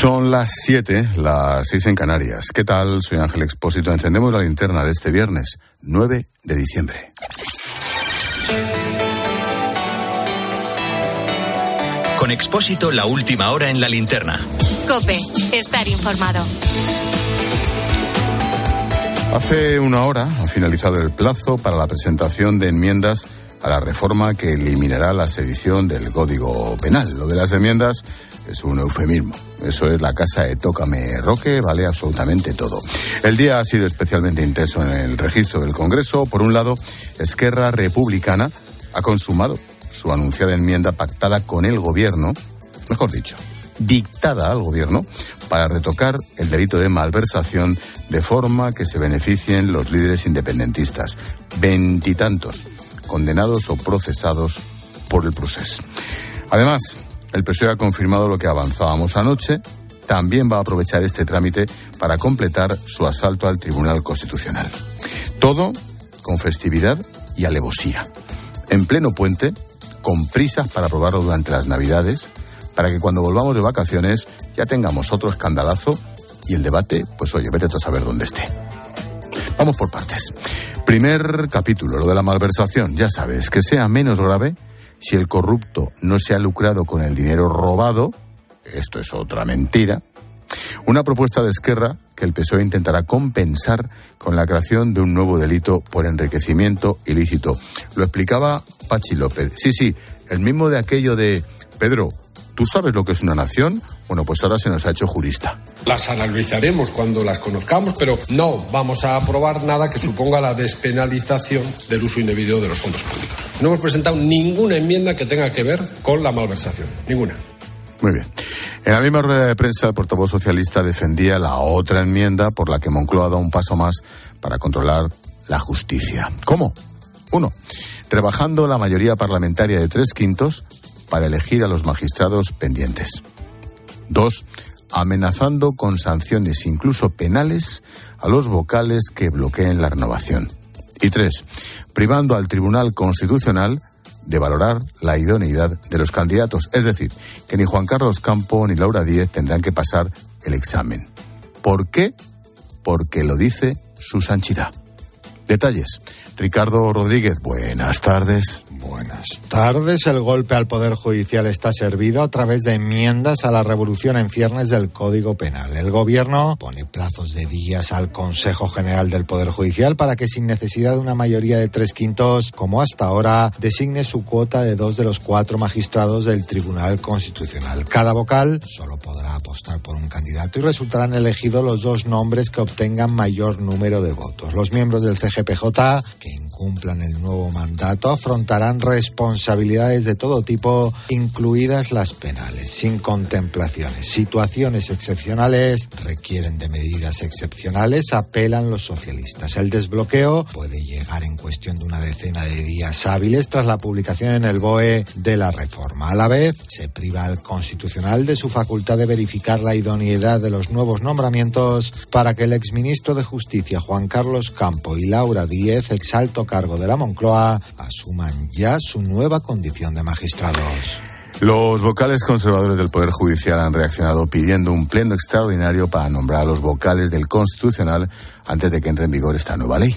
Son las 7, las 6 en Canarias. ¿Qué tal? Soy Ángel Expósito. Encendemos la linterna de este viernes, 9 de diciembre. Con Expósito, la última hora en la linterna. Cope, estar informado. Hace una hora ha finalizado el plazo para la presentación de enmiendas a la reforma que eliminará la sedición del Código Penal. Lo de las enmiendas es un eufemismo. Eso es la casa de Tócame Roque, vale absolutamente todo. El día ha sido especialmente intenso en el registro del Congreso. Por un lado, Esquerra Republicana ha consumado su anunciada enmienda pactada con el Gobierno, mejor dicho, dictada al Gobierno, para retocar el delito de malversación de forma que se beneficien los líderes independentistas. Veintitantos condenados o procesados por el proceso. Además, el PSOE ha confirmado lo que avanzábamos anoche. También va a aprovechar este trámite para completar su asalto al Tribunal Constitucional. Todo con festividad y alevosía. En pleno puente, con prisas para aprobarlo durante las Navidades, para que cuando volvamos de vacaciones ya tengamos otro escandalazo y el debate, pues oye, vete a saber dónde esté. Vamos por partes. Primer capítulo, lo de la malversación. Ya sabes, que sea menos grave si el corrupto no se ha lucrado con el dinero robado. Esto es otra mentira. Una propuesta de Esquerra que el PSOE intentará compensar con la creación de un nuevo delito por enriquecimiento ilícito. Lo explicaba Pachi López. Sí, sí, el mismo de aquello de Pedro, ¿tú sabes lo que es una nación? Bueno, pues ahora se nos ha hecho jurista. Las analizaremos cuando las conozcamos, pero no vamos a aprobar nada que suponga la despenalización del uso indebido de los fondos públicos. No hemos presentado ninguna enmienda que tenga que ver con la malversación. Ninguna. Muy bien. En la misma rueda de prensa, el portavoz socialista defendía la otra enmienda por la que Moncloa da un paso más para controlar la justicia. ¿Cómo? Uno, rebajando la mayoría parlamentaria de tres quintos para elegir a los magistrados pendientes. Dos, amenazando con sanciones incluso penales a los vocales que bloqueen la renovación. Y tres, privando al Tribunal Constitucional de valorar la idoneidad de los candidatos. Es decir, que ni Juan Carlos Campo ni Laura Díez tendrán que pasar el examen. ¿Por qué? Porque lo dice su sanchidad. Detalles. Ricardo Rodríguez, buenas tardes. Buenas tardes. El golpe al Poder Judicial está servido a través de enmiendas a la revolución en ciernes del Código Penal. El Gobierno pone plazos de días al Consejo General del Poder Judicial para que, sin necesidad de una mayoría de tres quintos, como hasta ahora, designe su cuota de dos de los cuatro magistrados del Tribunal Constitucional. Cada vocal solo podrá apostar por un candidato y resultarán elegidos los dos nombres que obtengan mayor número de votos. Los miembros del CGPJ que incumplan el nuevo mandato afrontarán responsabilidades de todo tipo, incluidas las penales, sin contemplaciones. Situaciones excepcionales requieren de medidas excepcionales, apelan los socialistas. El desbloqueo puede llegar en cuestión de una decena de días hábiles tras la publicación en el BOE de la reforma. A la vez, se priva al Constitucional de su facultad de verificar la idoneidad de los nuevos nombramientos para que el exministro de Justicia, Juan Carlos Campo, y Laura Díez, exalto cargo de la Moncloa, asuman ya su nueva condición de magistrados. Los vocales conservadores del Poder Judicial han reaccionado pidiendo un pleno extraordinario para nombrar a los vocales del Constitucional antes de que entre en vigor esta nueva ley.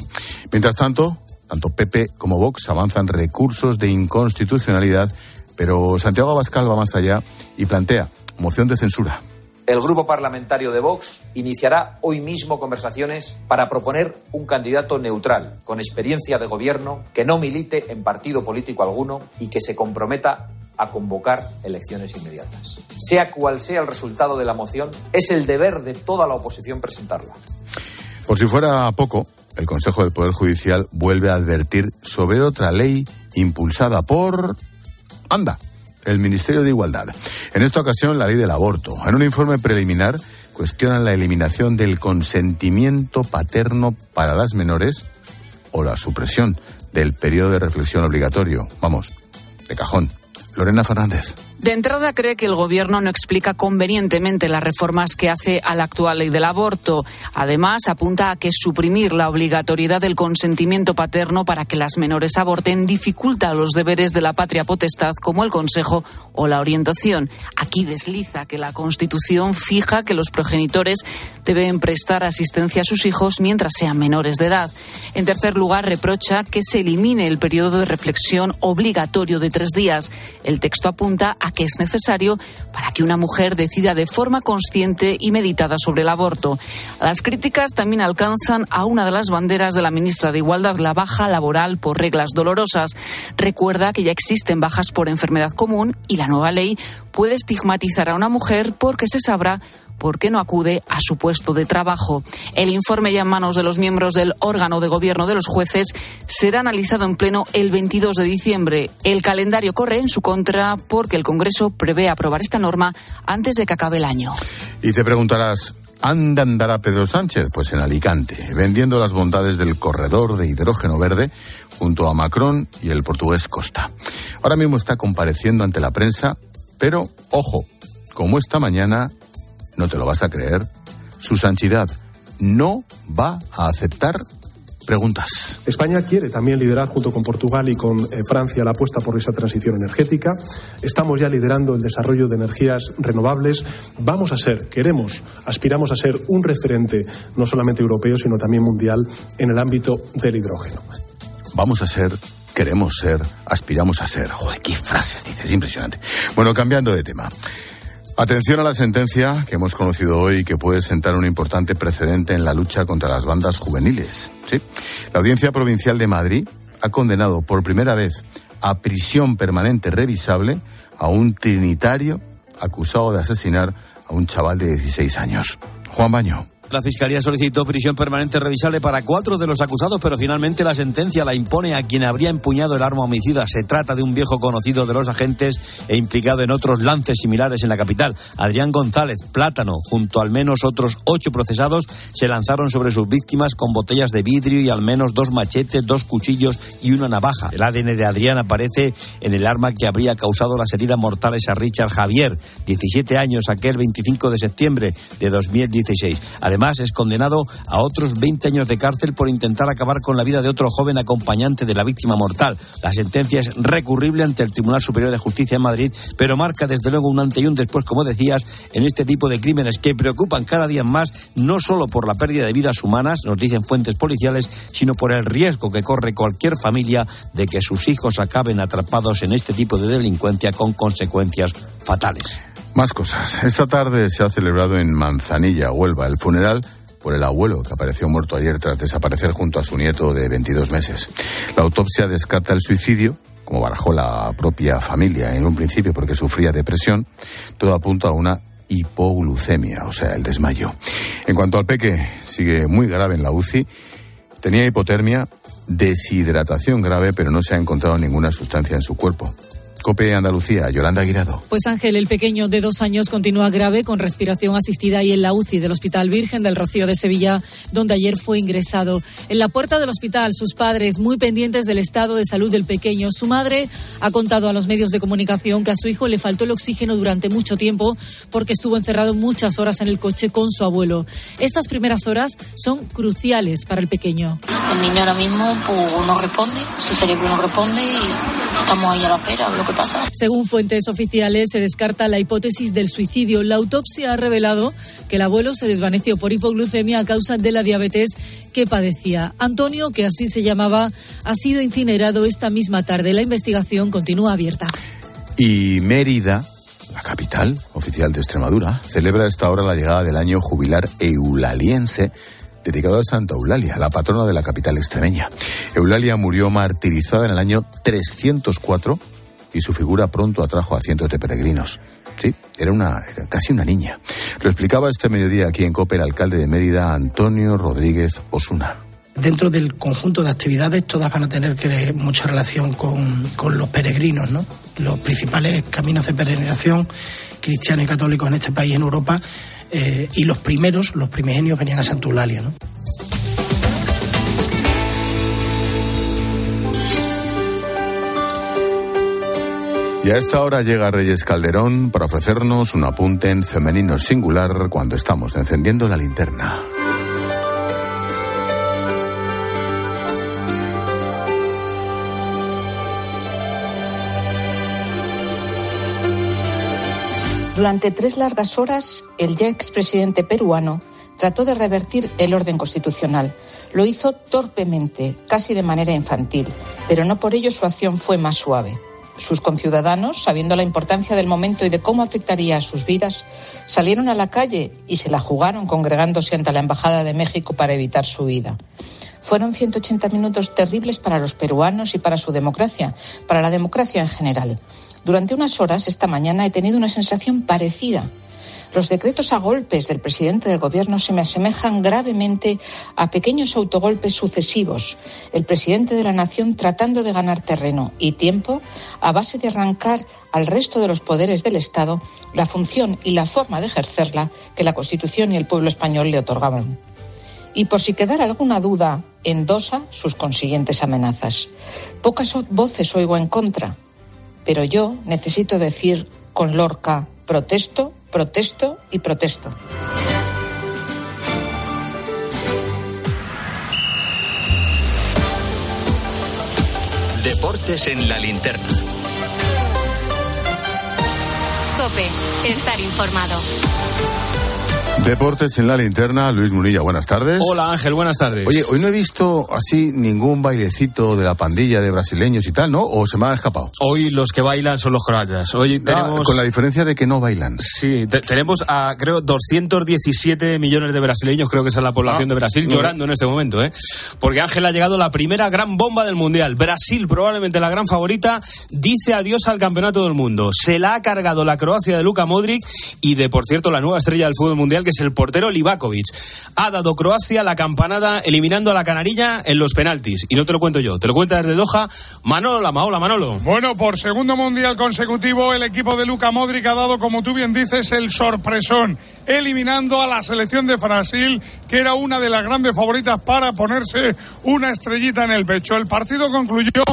Mientras tanto, tanto PP como Vox avanzan recursos de inconstitucionalidad, pero Santiago Abascal va más allá y plantea moción de censura. El grupo parlamentario de Vox iniciará hoy mismo conversaciones para proponer un candidato neutral, con experiencia de gobierno, que no milite en partido político alguno y que se comprometa a convocar elecciones inmediatas. Sea cual sea el resultado de la moción, es el deber de toda la oposición presentarla. Por si fuera poco, el Consejo del Poder Judicial vuelve a advertir sobre otra ley impulsada por... Anda, el Ministerio de Igualdad. En esta ocasión, la ley del aborto. En un informe preliminar, cuestionan la eliminación del consentimiento paterno para las menores o la supresión del periodo de reflexión obligatorio. Vamos, de cajón. Lorena Fernández. De entrada cree que el Gobierno no explica convenientemente las reformas que hace a la actual ley del aborto. Además, apunta a que suprimir la obligatoriedad del consentimiento paterno para que las menores aborten dificulta los deberes de la patria potestad como el consejo o la orientación. Aquí desliza que la Constitución fija que los progenitores deben prestar asistencia a sus hijos mientras sean menores de edad. En tercer lugar, reprocha que se elimine el periodo de reflexión obligatorio de tres días. El texto apunta a que es necesario para que una mujer decida de forma consciente y meditada sobre el aborto. Las críticas también alcanzan a una de las banderas de la ministra de Igualdad, la baja laboral por reglas dolorosas. Recuerda que ya existen bajas por enfermedad común y la nueva ley puede estigmatizar a una mujer porque se sabrá por qué no acude a su puesto de trabajo. El informe ya en manos de los miembros del órgano de gobierno de los jueces será analizado en pleno el 22 de diciembre. El calendario corre en su contra porque el Congreso prevé aprobar esta norma antes de que acabe el año. Y te preguntarás, ¿Anda andará Pedro Sánchez? Pues en Alicante, vendiendo las bondades del corredor de hidrógeno verde junto a Macron y el portugués Costa. Ahora mismo está compareciendo ante la prensa, pero ojo, como esta mañana no te lo vas a creer, su santidad no va a aceptar preguntas. España quiere también liderar junto con Portugal y con eh, Francia la apuesta por esa transición energética. Estamos ya liderando el desarrollo de energías renovables. Vamos a ser, queremos, aspiramos a ser un referente no solamente europeo, sino también mundial en el ámbito del hidrógeno. Vamos a ser, queremos ser, aspiramos a ser. Joder, qué frases dices, impresionante. Bueno, cambiando de tema. Atención a la sentencia que hemos conocido hoy que puede sentar un importante precedente en la lucha contra las bandas juveniles. ¿sí? La Audiencia Provincial de Madrid ha condenado por primera vez a prisión permanente revisable a un trinitario acusado de asesinar a un chaval de 16 años. Juan Baño. La Fiscalía solicitó prisión permanente revisable para cuatro de los acusados, pero finalmente la sentencia la impone a quien habría empuñado el arma homicida. Se trata de un viejo conocido de los agentes e implicado en otros lances similares en la capital. Adrián González Plátano, junto a al menos otros ocho procesados, se lanzaron sobre sus víctimas con botellas de vidrio y al menos dos machetes, dos cuchillos y una navaja. El ADN de Adrián aparece en el arma que habría causado las heridas mortales a Richard Javier, 17 años, aquel 25 de septiembre de 2016. Además, Además, es condenado a otros 20 años de cárcel por intentar acabar con la vida de otro joven acompañante de la víctima mortal. La sentencia es recurrible ante el Tribunal Superior de Justicia en Madrid, pero marca desde luego un ante y un después, como decías, en este tipo de crímenes que preocupan cada día más, no solo por la pérdida de vidas humanas, nos dicen fuentes policiales, sino por el riesgo que corre cualquier familia de que sus hijos acaben atrapados en este tipo de delincuencia con consecuencias fatales. Más cosas. Esta tarde se ha celebrado en Manzanilla, Huelva, el funeral por el abuelo que apareció muerto ayer tras desaparecer junto a su nieto de 22 meses. La autopsia descarta el suicidio, como barajó la propia familia en un principio porque sufría depresión. Todo apunta a una hipoglucemia, o sea, el desmayo. En cuanto al peque, sigue muy grave en la UCI. Tenía hipotermia, deshidratación grave, pero no se ha encontrado ninguna sustancia en su cuerpo. Cope Andalucía, Yolanda Aguirado. Pues Ángel, el pequeño de dos años continúa grave con respiración asistida y en la UCI del Hospital Virgen del Rocío de Sevilla, donde ayer fue ingresado. En la puerta del hospital, sus padres muy pendientes del estado de salud del pequeño. Su madre ha contado a los medios de comunicación que a su hijo le faltó el oxígeno durante mucho tiempo porque estuvo encerrado muchas horas en el coche con su abuelo. Estas primeras horas son cruciales para el pequeño. El niño ahora mismo pues, no responde, su cerebro no responde y estamos ahí a la espera lo que según fuentes oficiales, se descarta la hipótesis del suicidio. La autopsia ha revelado que el abuelo se desvaneció por hipoglucemia a causa de la diabetes que padecía. Antonio, que así se llamaba, ha sido incinerado esta misma tarde. La investigación continúa abierta. Y Mérida, la capital oficial de Extremadura, celebra a esta hora la llegada del año jubilar eulaliense dedicado a Santa Eulalia, la patrona de la capital extremeña. Eulalia murió martirizada en el año 304 y su figura pronto atrajo a cientos de peregrinos. Sí, era, una, era casi una niña. Lo explicaba este mediodía aquí en COPE el alcalde de Mérida, Antonio Rodríguez Osuna. Dentro del conjunto de actividades, todas van a tener que, mucha relación con, los peregrinos, ¿no? Los principales caminos de peregrinación cristianos y católicos en este país, en Europa, eh, y los primeros, los primigenios, venían a Santa Eulalia, ¿no? Y a esta hora llega Reyes Calderón para ofrecernos un apunte en femenino singular cuando estamos encendiendo la linterna. Durante tres largas horas, el ya expresidente peruano trató de revertir el orden constitucional. Lo hizo torpemente, casi de manera infantil, pero no por ello su acción fue más suave. Sus conciudadanos, sabiendo la importancia del momento y de cómo afectaría a sus vidas, salieron a la calle y se la jugaron congregándose ante la Embajada de México para evitar su vida. Fueron 180 minutos terribles para los peruanos y para su democracia, para la democracia en general. Durante unas horas esta mañana he tenido una sensación parecida. Los decretos a golpes del presidente del Gobierno se me asemejan gravemente a pequeños autogolpes sucesivos. El presidente de la Nación tratando de ganar terreno y tiempo a base de arrancar al resto de los poderes del Estado la función y la forma de ejercerla que la Constitución y el pueblo español le otorgaban. Y por si quedara alguna duda, endosa sus consiguientes amenazas. Pocas voces oigo en contra, pero yo necesito decir con Lorca, protesto, protesto y protesto. Deportes en la linterna. Cope, estar informado. Deportes en la linterna, Luis Munilla, buenas tardes. Hola Ángel, buenas tardes. Oye, hoy no he visto así ningún bailecito de la pandilla de brasileños y tal, ¿no? ¿O se me ha escapado? Hoy los que bailan son los croatas. Hoy Ah, tenemos... con la diferencia de que no bailan. Sí, te- tenemos a, creo, 217 millones de brasileños, creo que esa es la población Ah, de Brasil, no. llorando en este momento, ¿eh? Porque Ángel ha llegado la primera gran bomba del Mundial. Brasil, probablemente la gran favorita, dice adiós al campeonato del mundo. Se la ha cargado la Croacia de Luka Modric y de, por cierto, la nueva estrella del fútbol mundial, que es el portero Livakovic. Ha dado Croacia la campanada eliminando a la Canarilla en los penaltis. Y no te lo cuento yo, te lo cuenta desde Doha Manolo Lamaola. Manolo. Bueno, por segundo mundial consecutivo, el equipo de Luca Modric ha dado, como tú bien dices, el sorpresón, eliminando a la selección de Brasil, que era una de las grandes favoritas para ponerse una estrellita en el pecho. El partido concluyó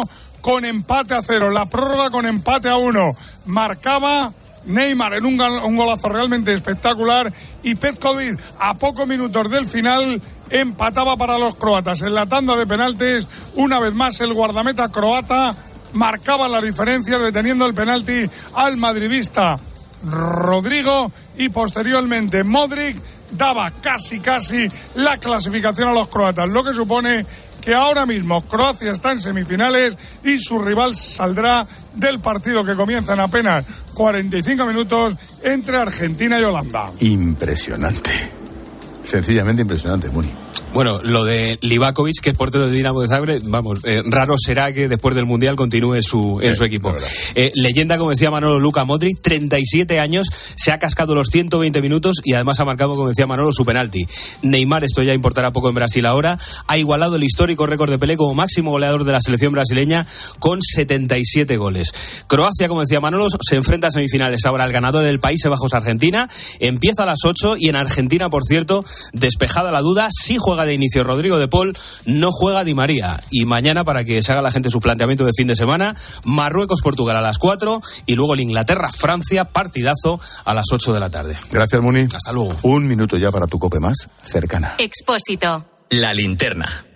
con empate a cero, la prórroga con empate a uno. Marcaba Neymar en un, golazo realmente espectacular y Petkovic a pocos minutos del final empataba para los croatas. En la tanda de penaltis, una vez más el guardameta croata marcaba la diferencia deteniendo el penalti al madridista Rodrigo y posteriormente Modric daba casi casi la clasificación a los croatas, lo que supone que ahora mismo Croacia está en semifinales y su rival saldrá del partido que comienza en apenas 45 minutos entre Argentina y Holanda. Impresionante. Sencillamente impresionante, Muni. Bueno, lo de Livakovic, que es portero de Dinamo de Zagreb, vamos, eh, raro será que después del Mundial continúe su, en su equipo. Eh, leyenda, como decía Manolo, Luca Modric, 37 años, se ha cascado los 120 minutos y además ha marcado, como decía Manolo, su penalti. Neymar, esto ya importará poco en Brasil ahora, ha igualado el histórico récord de Pelé como máximo goleador de la selección brasileña con 77 goles. Croacia, como decía Manolo, se enfrenta a semifinales ahora al ganador del Países Bajos Argentina, empieza a las 8 y en Argentina, por cierto, despejada la duda, sí juega de inicio Rodrigo de Paul, no juega Di María. Y mañana, para que se haga la gente su planteamiento de fin de semana, Marruecos-Portugal a las 4 y luego el Inglaterra-Francia, partidazo a las 8 de la tarde. Gracias, Muni. Hasta luego. Un minuto ya para tu cope más cercana. Expósito. La linterna.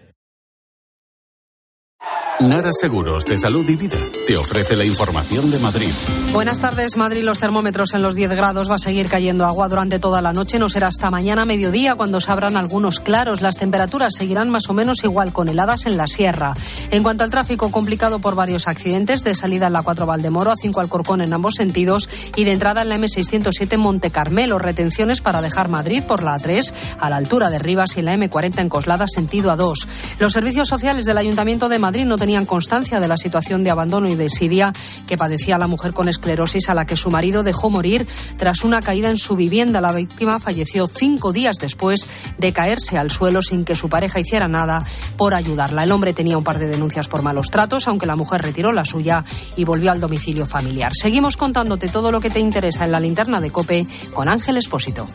Nara Seguros de Salud y Vida te ofrece la información de Madrid. Buenas tardes, Madrid. Los termómetros en los 10 grados. Va a seguir cayendo agua durante toda la noche. No será hasta mañana mediodía cuando se abran algunos claros. Las temperaturas seguirán más o menos igual con heladas en la sierra. En cuanto al tráfico, complicado por varios accidentes. De salida en la 4 Valdemoro, a 5 Alcorcón en ambos sentidos y de entrada en la M607 Monte Carmelo. Retenciones para dejar Madrid por la A3 a la altura de Rivas y en la M40 en Coslada sentido A2. Los servicios sociales del Ayuntamiento de Madrid no tenían constancia de la situación de abandono y desidia que padecía la mujer con esclerosis a la que su marido dejó morir tras una caída en su vivienda. La víctima falleció cinco días después de caerse al suelo sin que su pareja hiciera nada por ayudarla. El hombre tenía un par de denuncias por malos tratos, aunque la mujer retiró la suya y volvió al domicilio familiar. Seguimos contándote todo lo que te interesa en la linterna de Cope con Ángel Espósito.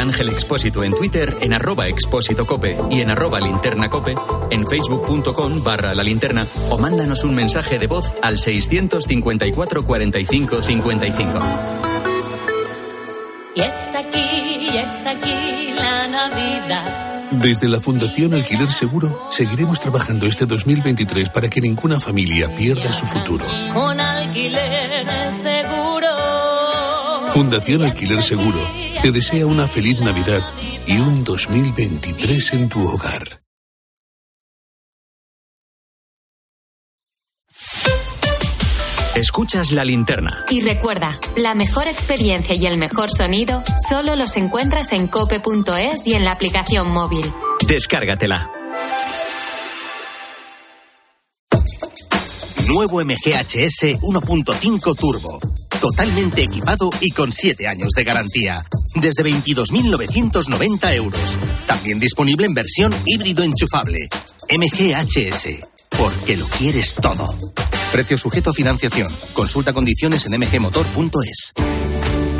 A Ángel Expósito en Twitter en arroba expósito cope y en arroba linterna cope, en facebook.com barra la linterna o mándanos un mensaje de voz al 654 45 55. Y está aquí, y está aquí la Navidad. Desde la Fundación Alquiler Seguro seguiremos trabajando este 2023 para que ninguna familia pierda su futuro. Con alquiler. Fundación Alquiler Seguro te desea una feliz Navidad y un 2023 en tu hogar. Escuchas la linterna. Y recuerda, la mejor experiencia y el mejor sonido solo los encuentras en cope.es y en la aplicación móvil. Descárgatela. Nuevo MGHS 1.5 Turbo. Totalmente equipado y con 7 años de garantía. Desde 22.990 euros. También disponible en versión híbrido enchufable. MGHS. Porque lo quieres todo. Precio sujeto a financiación. Consulta condiciones en mgmotor.es.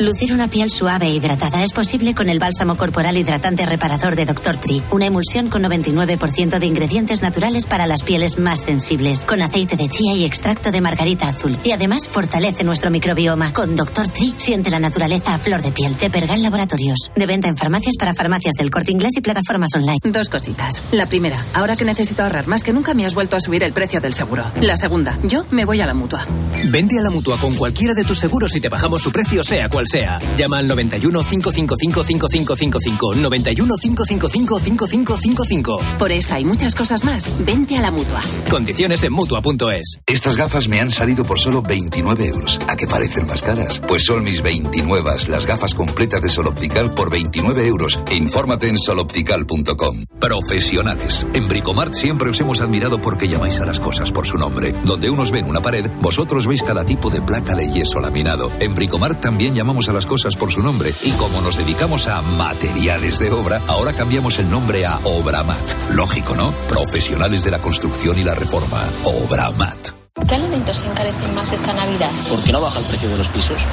Lucir una piel suave e hidratada es posible con el bálsamo corporal hidratante reparador de Dr. Tree, una emulsión con 99% de ingredientes naturales para las pieles más sensibles, con aceite de chía y extracto de margarita azul. Y además fortalece nuestro microbioma. Con Dr. Tree siente la naturaleza a flor de piel. De Pergal Laboratorios. De venta en farmacias para farmacias del corte inglés y plataformas online. Dos cositas. La primera, ahora que necesito ahorrar más que nunca me has vuelto a subir el precio del seguro. La segunda, yo me voy a la mutua. Vende a la mutua con cualquiera de tus seguros y te bajamos su precio, sea cual sea. Llama al 91 555 5555. 91 555 5555. Por esta y muchas cosas más, vente a la mutua. Condiciones en mutua.es. Estas gafas me han salido por solo 29 euros. ¿A qué parecen más caras? Pues son mis 29, las gafas completas de Sol Optical por 29 euros. Infórmate en soloptical.com. Profesionales. En Bricomart siempre os hemos admirado porque llamáis a las cosas por su nombre. Donde unos ven una pared, vosotros veis cada tipo de placa de yeso laminado. En Bricomart también llamamos a las cosas por su nombre. Y como nos dedicamos a materiales de obra, ahora cambiamos el nombre a Obramat. Lógico, ¿no? Profesionales de la construcción y la reforma. Obramat. ¿Qué alimentos se encarecen más esta Navidad? ¿Por qué no baja el precio de los pisos?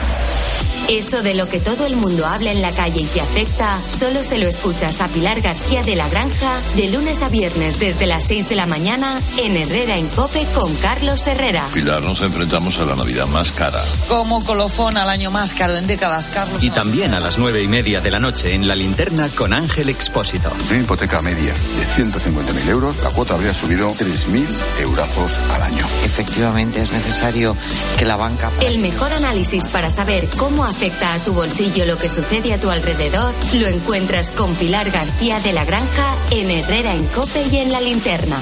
Eso de lo que todo el mundo habla en la calle y te afecta, solo se lo escuchas a Pilar García de la Granja de lunes a viernes desde las 6 de la mañana en Herrera en Cope con Carlos Herrera. Pilar, nos enfrentamos a la Navidad más cara. Como colofón al año más caro en décadas, Carlos. Y también a las nueve y media de la noche en la linterna con Ángel Expósito. Una hipoteca media de 150.000 euros, la cuota habría subido 3.000 eurazos al año. Efectivamente, es necesario que la banca. El mejor análisis para saber cómo afecta a tu bolsillo lo que sucede a tu alrededor lo encuentras con Pilar García de la Granja en Herrera en Cope y en la linterna.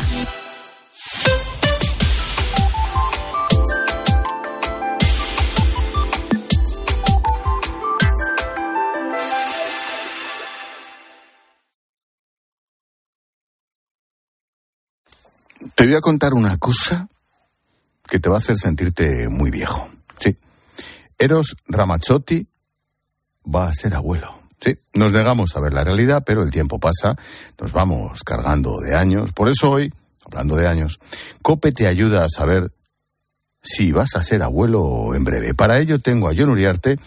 Te voy a contar una cosa que te va a hacer sentirte muy viejo. Sí. Eros Ramazzotti va a ser abuelo. Sí, nos negamos a ver la realidad, pero el tiempo pasa, nos vamos cargando de años. Por eso hoy, hablando de años, Cope te ayuda a saber si vas a ser abuelo en breve. Para ello tengo a John Uriarte,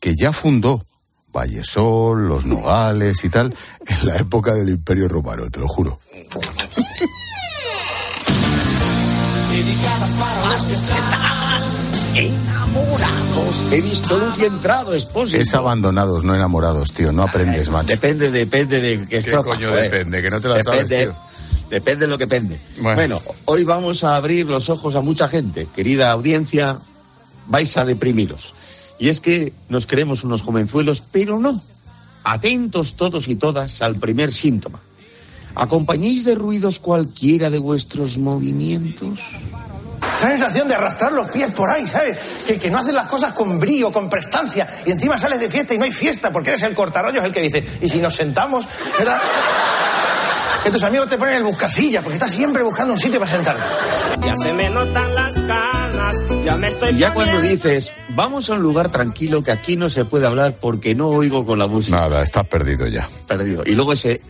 que ya fundó Vallesol, Los Nogales y tal, en la época del Imperio Romano, te lo juro. enamorados. He visto luz y entrado, esposo. Es abandonados, no enamorados, tío. No aprendes, macho. Depende, depende de qué ¿Qué estrofa, coño joder. depende? Que no te la sabes, depende, tío. Depende de lo que pende. Bueno. Bueno. hoy vamos a abrir los ojos a mucha gente. Querida audiencia, vais a deprimiros. Y es que nos creemos unos jovenzuelos, pero no. Atentos todos y todas al primer síntoma. ¿Acompañéis de ruidos cualquiera de vuestros movimientos? Esa sensación de arrastrar los pies por ahí, ¿sabes? Que, que no haces las cosas con brío, con prestancia, y encima sales de fiesta y no hay fiesta, porque eres el cortarollos el que dice, ¿y si nos sentamos? ¿Verdad? que tus amigos te ponen el buscasilla, porque estás siempre buscando un sitio para sentarte. Ya se me notan las canas, ya me estoy Y ya cuando dices, vamos a un lugar tranquilo que aquí no se puede hablar porque no oigo con la música. Nada, estás perdido ya. Perdido. Y luego ese,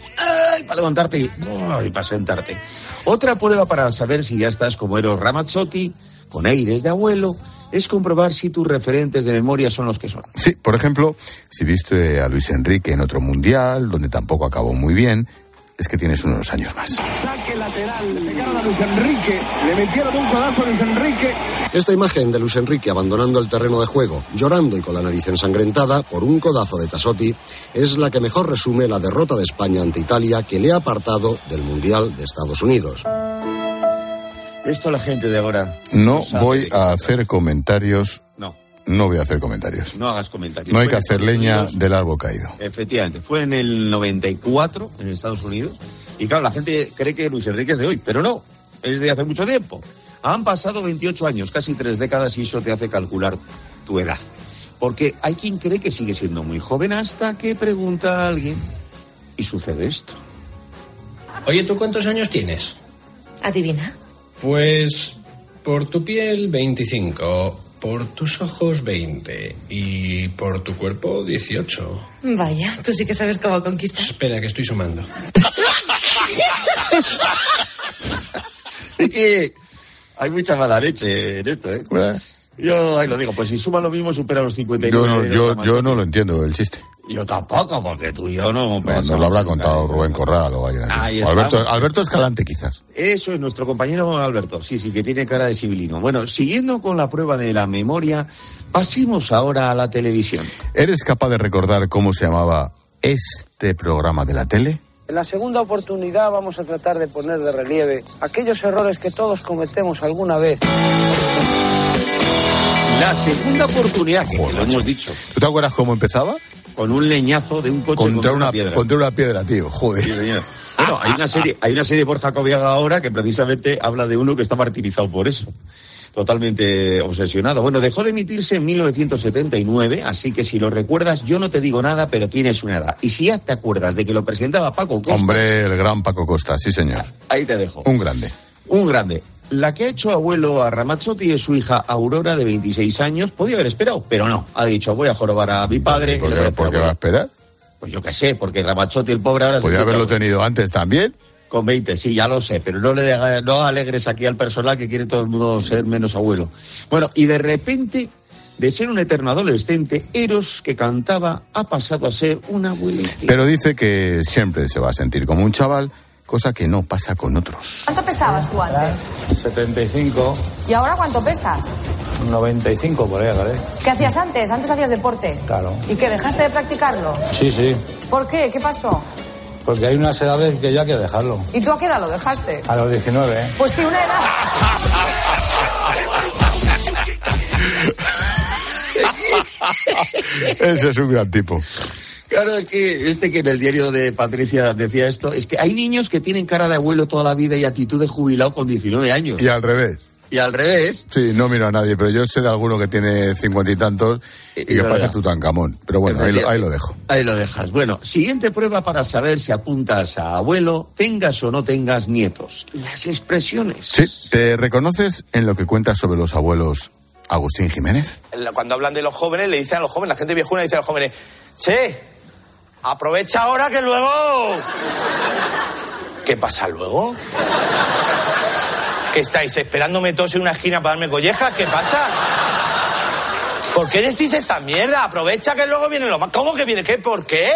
para levantarte y, ¡ay! para sentarte. Otra prueba para saber si ya estás como Eros Ramazzotti, con aires de abuelo, es comprobar si tus referentes de memoria son los que son. Sí, por ejemplo, si viste a Luis Enrique en otro mundial, donde tampoco acabó muy bien, es que tienes unos años más. Saque lateral, le pegaron a Luis Enrique, le metieron un codazo a Luis Enrique. Esta imagen de Luis Enrique abandonando el terreno de juego, llorando y con la nariz ensangrentada por un codazo de Tasotti, es la que mejor resume la derrota de España ante Italia que le ha apartado del Mundial de Estados Unidos. Esto la gente de ahora. No sabe voy a hacer comentarios. No. No voy a hacer comentarios. No hagas comentarios. No hay que hacer leña Unidos. del árbol caído. Efectivamente, fue en el 94 en Estados Unidos. Y claro, la gente cree que Luis Enrique es de hoy, pero no, es de hace mucho tiempo. Han pasado 28 años, casi tres décadas, y eso te hace calcular tu edad. Porque hay quien cree que sigue siendo muy joven hasta que pregunta a alguien y sucede esto. Oye, ¿tú cuántos años tienes? Adivina. Pues por tu piel 25, por tus ojos 20 y por tu cuerpo 18. Vaya, tú sí que sabes cómo conquistar. Espera, que estoy sumando. Es que hay mucha mala leche en esto, ¿eh? Yo ahí lo digo, pues si suma lo mismo, supera los 59. Yo no, yo no lo entiendo el chiste. Yo tampoco, porque tú y yo no. No, nos lo habrá contado Rubén Corral o alguien así. Ahí O Alberto, Escalante, quizás. Eso es nuestro compañero Alberto, sí, sí, que tiene cara de civilino. Bueno, siguiendo con la prueba de la memoria, pasemos ahora a la televisión. ¿Eres capaz de recordar cómo se llamaba este programa de la tele? En la segunda oportunidad vamos a tratar de poner de relieve aquellos errores que todos cometemos alguna vez. La segunda oportunidad, que lo hemos dicho, ¿Tú te acuerdas cómo empezaba? Con un leñazo de un coche Contra una, piedra. contra una piedra, tío. Joder. Bueno, hay una serie, hay una serie por Jacobiaga ahora que precisamente habla de uno que está martirizado por eso. Totalmente obsesionado. Bueno, dejó de emitirse en 1979, así que si lo recuerdas, yo no te digo nada, pero tienes una edad. Y si ya te acuerdas de que lo presentaba Paco Costa, Hombre, el gran Paco Costa, sí señor. ahí te dejo. Un grande. Un grande. La que ha hecho abuelo a Ramazzotti es su hija Aurora, de 26 años. Podía haber esperado, pero no. Ha dicho, voy a jorobar a mi padre. ¿Por qué, por va a hacer abuelo". esperar? Pues yo qué sé, porque Ramazzotti, el pobre, ahora... Podía haberlo abuelo. tenido antes también. Con 20, sí, ya lo sé, pero no le haga- no alegres aquí al personal que quiere todo el mundo ser menos abuelo. Bueno, y de repente, de ser un eterno adolescente, Eros, que cantaba, ha pasado a ser un abuelito. Pero dice que siempre se va a sentir como un chaval, cosa que no pasa con otros. ¿Cuánto pesabas tú antes? 75, ¿Y ahora cuánto pesas? 95 por ahí, ¿vale? ¿Qué hacías antes? Antes hacías deporte. Claro. ¿Y qué? ¿Dejaste de practicarlo? Sí, sí, ¿Por qué? ¿Qué pasó? porque hay unas edades que ya hay que dejarlo. ¿Y tú a qué edad lo dejaste? A los 19, ¿eh? Pues sí, una edad. Ese es un gran tipo. Claro, es que este que en el diario de Patricia decía esto, es que hay niños que tienen cara de abuelo toda la vida y actitud de jubilado con 19 años. Y al revés. Y al revés. Sí, no miro a nadie, pero yo sé de alguno que tiene cincuenta y tantos y, Y que parece Tutankamón. Pero bueno, ahí lo, ahí lo dejo. Ahí lo dejas. Bueno, siguiente prueba para saber si apuntas a abuelo, tengas o no tengas nietos. Las expresiones. Sí, ¿te reconoces en lo que cuentas sobre los abuelos Agustín Jiménez? Cuando hablan de los jóvenes, le dicen a los jóvenes, la gente viejuna le dice a los jóvenes, che, aprovecha ahora que luego... ¿Qué pasa luego? ¿Que estáis esperándome todos en una esquina para darme collejas? ¿Qué pasa? ¿Por qué decís esta mierda? Aprovecha que luego viene lo más... ¿Cómo que viene? ¿Qué? ¿Por qué?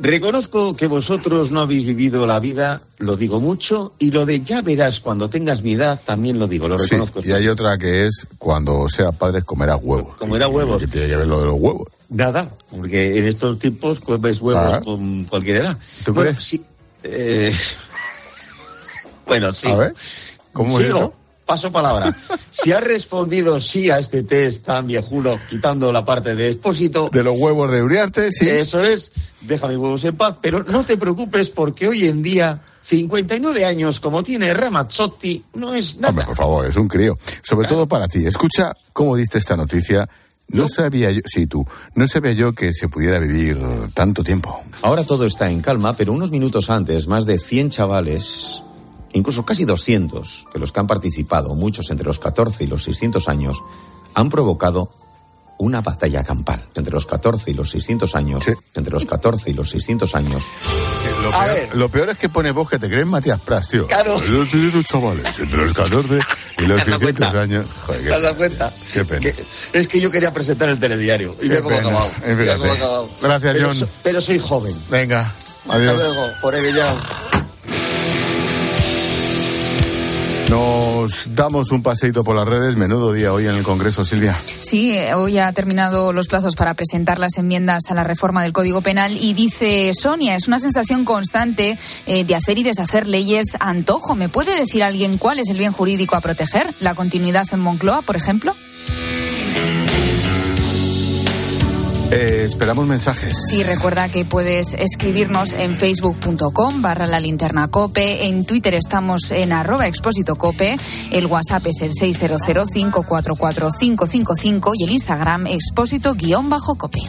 Reconozco que vosotros no habéis vivido la vida, lo digo mucho, y lo de ya verás cuando tengas mi edad también lo digo, lo Sí, reconozco. y hay otra que es cuando sea padre comerá huevos. Comerá huevos. Que tiene que ver lo de los huevos. Nada, porque en estos tiempos comes huevos Ah. con cualquier edad. ¿Tú bueno, crees? sí. eh, Bueno, sí. A ver, ¿cómo es eso? Paso palabra. si has respondido sí a este test tan viejuno, quitando la parte de expósito, De los huevos de Uriarte, sí. eso es, deja mis huevos en paz, pero no te preocupes porque hoy en día, 59 años como tiene Ramazzotti, no es nada. Hombre, por favor, es un crío. Sobre todo para ti. Escucha cómo diste esta noticia No sabía yo, sí tú, no sabía yo que se pudiera vivir tanto tiempo. Ahora todo está en calma, pero unos minutos antes, más de 100 chavales, incluso casi 200 de los que han participado, muchos entre los 14 y los 600 años, han provocado una batalla campal entre los 14 y los 600 años, entre los 14 y los 600 años. Lo peor, lo peor es que pone vos que te crees Matías Pras, tío. Claro. Los 600 chavales, entre los 14 y los ¿Te has dado 600 cuenta? años. Joder, ¿Te has dado qué, cuenta? qué pena. Que- es que yo quería presentar el telediario y veo cómo ha acabado. Eh. Gracias, pero, John. pero soy joven. Venga, Hasta adiós. luego, por el Nos damos un paseito por las redes. Menudo día hoy en el Congreso, Silvia. Sí, hoy ha terminado los plazos para presentar las enmiendas a la reforma del Código Penal y dice Sonia, es una sensación constante eh, de hacer y deshacer leyes antojo. ¿Me puede decir alguien cuál es el bien jurídico a proteger? ¿La continuidad en Moncloa, por ejemplo? Eh, esperamos mensajes. Y recuerda que puedes escribirnos en facebook.com barra la linterna cope, en Twitter estamos en arroba expósito cope, el WhatsApp es el 600544555 y el Instagram expósito guion bajo cope.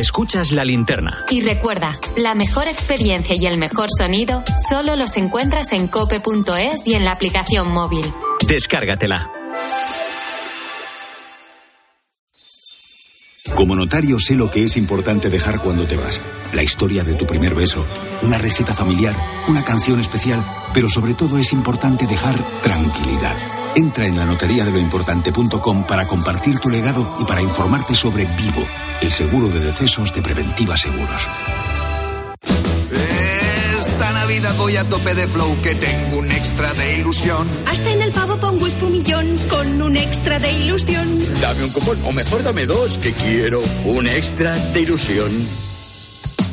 Escuchas la linterna. Y recuerda, la mejor experiencia y el mejor sonido solo los encuentras en cope.es y en la aplicación móvil. Descárgatela. Como notario sé lo que es importante dejar cuando te vas. La historia de tu primer beso, una receta familiar, una canción especial, pero sobre todo es importante dejar tranquilidad. Entra en la notaría de lo importante.com para compartir tu legado y para informarte sobre Vivo, el seguro de decesos de Preventiva Seguros. Esta Navidad voy a tope de flow que tengo un extra de ilusión. Hasta en el pavo pongo espumillón con un extra de ilusión. Dame un cupón, o mejor dame dos, que quiero un extra de ilusión.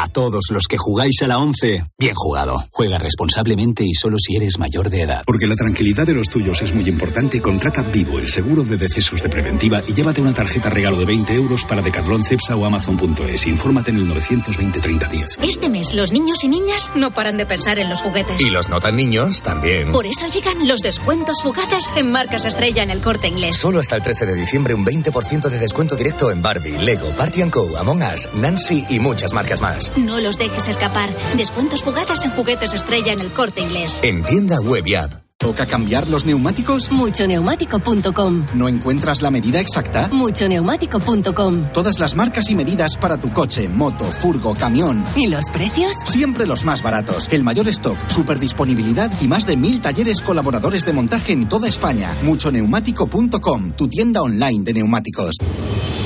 A todos los que jugáis a la 11, bien jugado. Juega responsablemente y solo si eres mayor de edad. Porque la tranquilidad de los tuyos es muy importante, contrata Vivo, el seguro de decesos de Preventiva, y llévate una tarjeta regalo de 20 euros para Decathlon, Cepsa o Amazon.es. Infórmate en el 920 30 10. Este mes los niños y niñas no paran de pensar en los juguetes. Y los no tan niños también. Por eso llegan los descuentos fugaces en marcas estrella en el corte inglés. Solo hasta el 13 de diciembre un 20% de descuento directo en Barbie, Lego, Party Co, Among Us, Nancy y muchas marcas más. No los dejes escapar. Descuentos fugaces en juguetes estrella en el corte inglés. En tienda web y app. ¿Toca cambiar los neumáticos? Muchoneumático.com. ¿No encuentras la medida exacta? Muchoneumático.com. Todas las marcas y medidas para tu coche, moto, furgo, camión. ¿Y los precios? Siempre los más baratos. El mayor stock, super disponibilidad y más de mil talleres colaboradores de montaje en toda España. Muchoneumático.com, tu tienda online de neumáticos.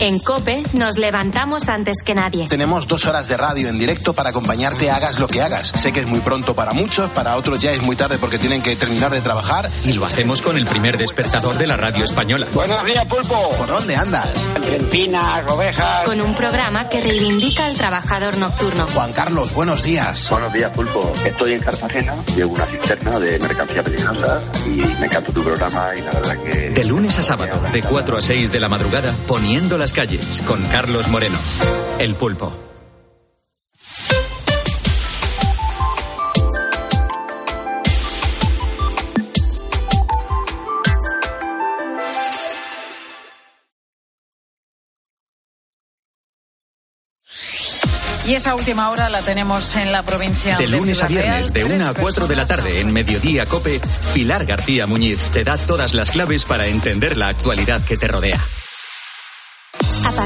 En Cope nos levantamos antes que nadie. Tenemos dos horas de radio en directo para acompañarte hagas lo que hagas. Sé que es muy pronto para muchos, para otros ya es muy tarde porque tienen que terminar de trabajar. Y lo hacemos con el primer despertador de la radio española. Buenos días, Pulpo. ¿Por dónde andas? Argentina, ovejas. Con un programa que reivindica al trabajador nocturno. Juan Carlos, buenos días. Buenos días, Pulpo. Estoy en Cartagena, llevo una cisterna de mercancía peligrosa y me encanta tu programa y la verdad que... De lunes a sábado, de 4 a 6 de la madrugada, poniendo las calles, con Carlos Moreno. El pulpo. Y esa última hora la tenemos en la provincia De lunes a viernes, Real. de 1 a Tres 4 de la tarde, en Mediodía Cope, Pilar García Muñiz te da todas las claves para entender la actualidad que te rodea.